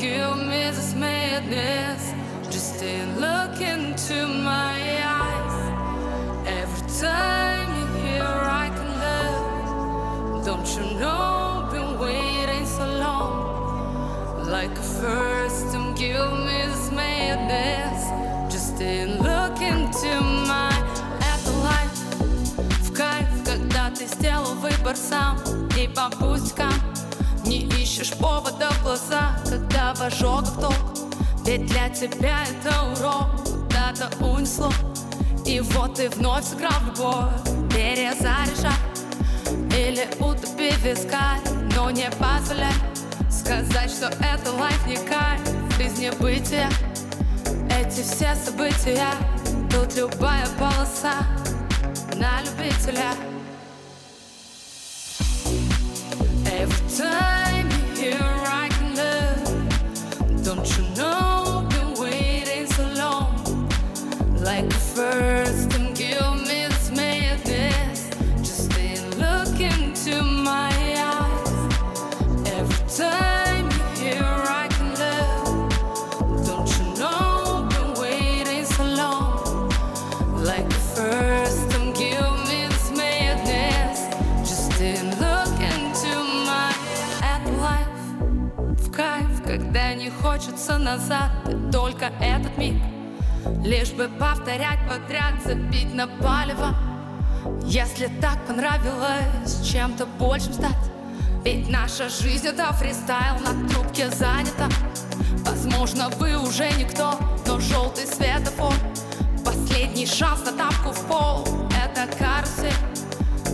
give me this madness just in look into my eyes. Every time you hear, I can live. Don't you know? Been waiting so long, like a first time. Give me this madness just in look into my. Это в кайф, когда ты сделал выбор сам и по. Ищешь повода в глаза Когда в ожогах толк Ведь для тебя это урок Куда-то унесло. И вот ты вновь сыграл в любовь Перезаряжай Или утопи в вискарь Но не позволяй Сказать, что это лайф не кайф. Жизнь бытия Эти все события Тут любая полоса На любителя когда не хочется назад только этот миг. Лишь бы повторять подряд, забить на палево. Если так понравилось чем-то большим стать. Ведь наша жизнь это фристайл, на трубке занята. Возможно, вы уже никто, но желтый светофор. Последний шанс на тапку в пол Это карусель.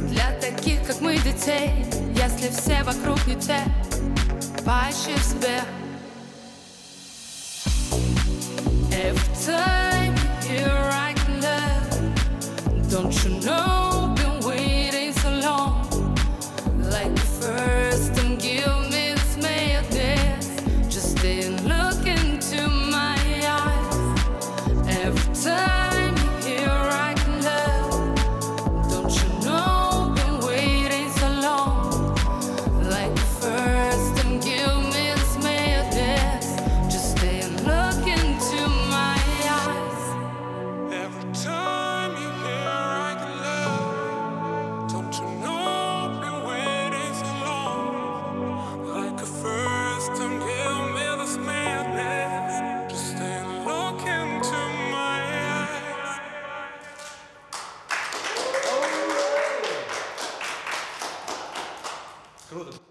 Для таких, как мы, детей Если все вокруг не те, поищи в себе Every time you hear I can love. Don't you know, 들어줘.